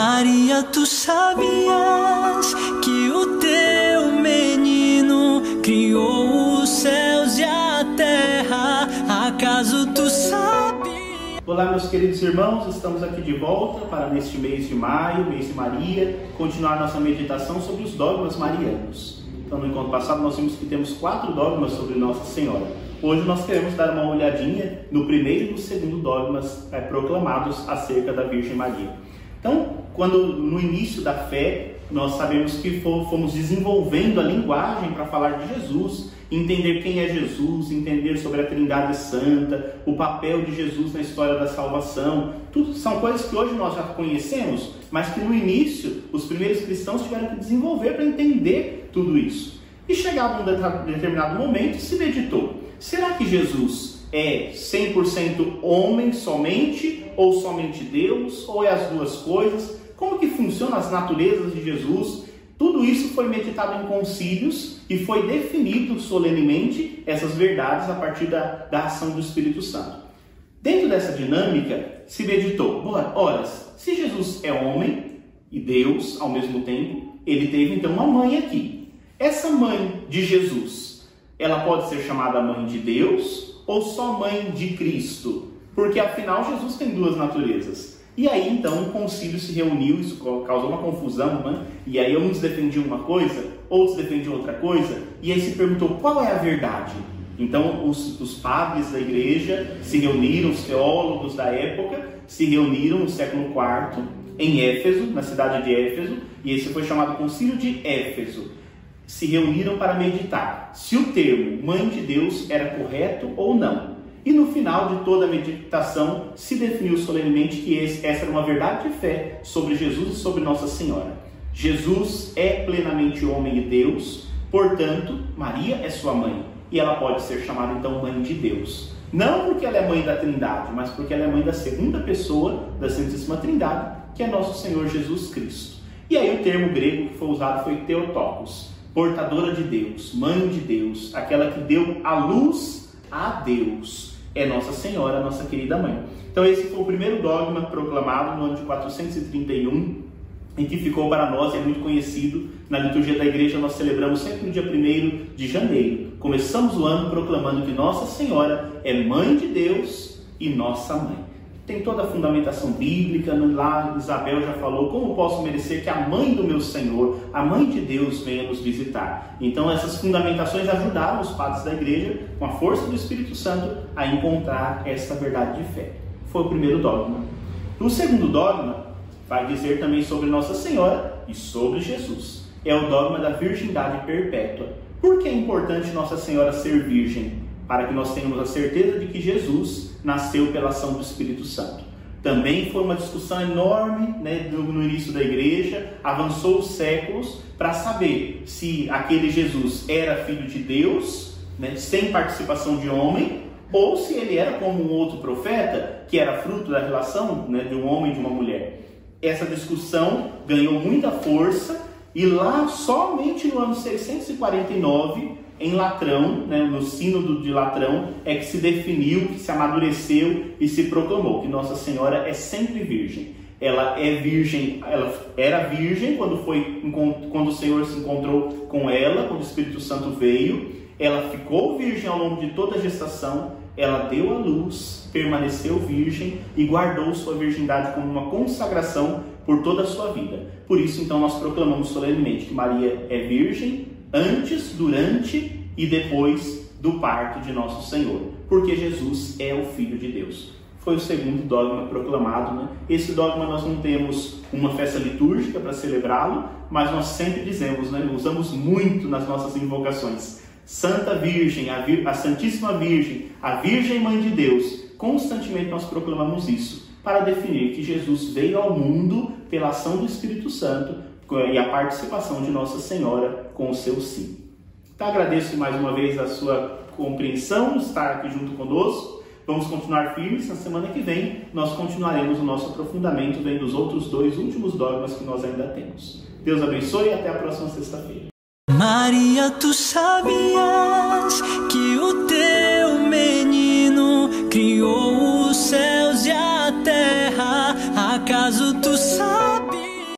Maria, tu sabias que o teu menino criou os céus e a terra? Acaso tu sabias? Olá, meus queridos irmãos, estamos aqui de volta para neste mês de maio, mês de Maria, continuar nossa meditação sobre os dogmas marianos. Então, no encontro passado, nós vimos que temos quatro dogmas sobre Nossa Senhora. Hoje nós queremos dar uma olhadinha no primeiro e no segundo dogmas é, proclamados acerca da Virgem Maria. Então, quando no início da fé nós sabemos que fomos desenvolvendo a linguagem para falar de Jesus, entender quem é Jesus, entender sobre a Trindade Santa, o papel de Jesus na história da salvação, tudo são coisas que hoje nós já conhecemos, mas que no início os primeiros cristãos tiveram que desenvolver para entender tudo isso. E chegado um determinado momento se meditou: será que Jesus é 100% homem somente ou somente Deus, ou é as duas coisas? Como que funcionam as naturezas de Jesus? Tudo isso foi meditado em concílios e foi definido solenemente essas verdades a partir da, da ação do Espírito Santo. Dentro dessa dinâmica, se meditou, ora, se Jesus é homem e Deus ao mesmo tempo, ele teve então uma mãe aqui. Essa mãe de Jesus, ela pode ser chamada mãe de Deus ou só mãe de Cristo? porque afinal Jesus tem duas naturezas. E aí então o concílio se reuniu, isso causou uma confusão, né? E aí uns defendiam uma coisa, outros defendiam outra coisa, e aí se perguntou qual é a verdade. Então os, os padres da igreja se reuniram, os teólogos da época se reuniram no século IV em Éfeso, na cidade de Éfeso, e esse foi chamado Concílio de Éfeso. Se reuniram para meditar se o termo Mãe de Deus era correto ou não. E no final de toda a meditação se definiu solenemente que essa era uma verdade de fé sobre Jesus e sobre Nossa Senhora. Jesus é plenamente homem e Deus, portanto, Maria é sua mãe e ela pode ser chamada então mãe de Deus. Não porque ela é mãe da Trindade, mas porque ela é mãe da segunda pessoa da Santíssima Trindade, que é nosso Senhor Jesus Cristo. E aí o termo grego que foi usado foi Theotokos, portadora de Deus, mãe de Deus, aquela que deu a luz a Deus é Nossa Senhora, nossa querida mãe. Então esse foi o primeiro dogma proclamado no ano de 431, em que ficou para nós, é muito conhecido, na liturgia da igreja nós celebramos sempre no dia 1 de janeiro. Começamos o ano proclamando que Nossa Senhora é mãe de Deus e nossa mãe tem toda a fundamentação bíblica. Lá Isabel já falou: como posso merecer que a mãe do meu Senhor, a mãe de Deus, venha nos visitar? Então, essas fundamentações ajudaram os padres da igreja, com a força do Espírito Santo, a encontrar essa verdade de fé. Foi o primeiro dogma. O segundo dogma vai dizer também sobre Nossa Senhora e sobre Jesus. É o dogma da virgindade perpétua. Por que é importante Nossa Senhora ser virgem? Para que nós tenhamos a certeza de que Jesus nasceu pela ação do Espírito Santo. Também foi uma discussão enorme né, no início da igreja, avançou os séculos para saber se aquele Jesus era filho de Deus, né, sem participação de homem, ou se ele era como um outro profeta, que era fruto da relação né, de um homem e de uma mulher. Essa discussão ganhou muita força e lá somente no ano 649 em Latrão, né, no sínodo de Latrão, é que se definiu, que se amadureceu e se proclamou que Nossa Senhora é sempre virgem. Ela é virgem, ela era virgem quando foi quando o Senhor se encontrou com ela, quando o Espírito Santo veio. Ela ficou virgem ao longo de toda a gestação. Ela deu à luz, permaneceu virgem e guardou sua virgindade como uma consagração por toda a sua vida. Por isso, então, nós proclamamos solenemente que Maria é virgem antes, durante e depois do parto de nosso Senhor, porque Jesus é o Filho de Deus. Foi o segundo dogma proclamado. Né? Esse dogma nós não temos uma festa litúrgica para celebrá-lo, mas nós sempre dizemos, né? usamos muito nas nossas invocações. Santa Virgem, a, Vir a Santíssima Virgem, a Virgem Mãe de Deus, constantemente nós proclamamos isso para definir que Jesus veio ao mundo pela ação do Espírito Santo e a participação de Nossa Senhora com o seu sim. Então agradeço mais uma vez a sua compreensão, estar aqui junto conosco. Vamos continuar firmes. Na semana que vem, nós continuaremos o nosso aprofundamento vendo os outros dois últimos dogmas que nós ainda temos. Deus abençoe e até a próxima sexta-feira. Maria, tu sabias